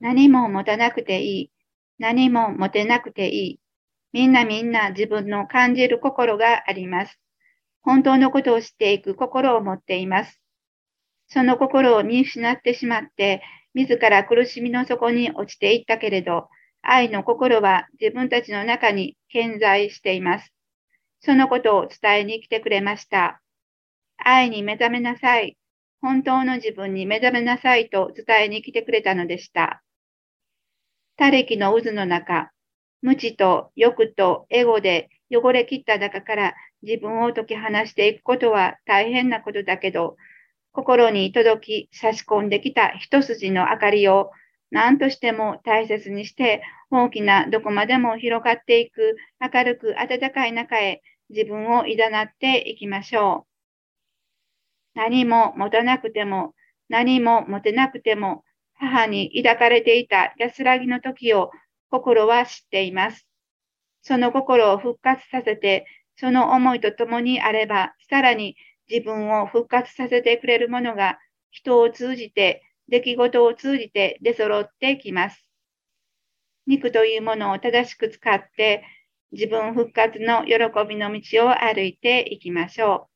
何も持たなくていい。何も持てなくていい。みんなみんな自分の感じる心があります。本当のことを知っていく心を持っています。その心を見失ってしまって、自ら苦しみの底に落ちていったけれど、愛の心は自分たちの中に健在しています。そのことを伝えに来てくれました。愛に目覚めなさい。本当の自分に目覚めなさいと伝えに来てくれたのでした。他力の渦の中、無知と欲とエゴで汚れ切った中から自分を解き放していくことは大変なことだけど、心に届き差し込んできた一筋の明かりを何としても大切にして大きなどこまでも広がっていく明るく暖かい中へ自分をいざなっていきましょう。何も持たなくても何も持てなくても母に抱かれていた安らぎの時を心は知っています。その心を復活させて、その思いとともにあれば、さらに自分を復活させてくれるものが人を通じて、出来事を通じて出揃ってきます。肉というものを正しく使って、自分復活の喜びの道を歩いていきましょう。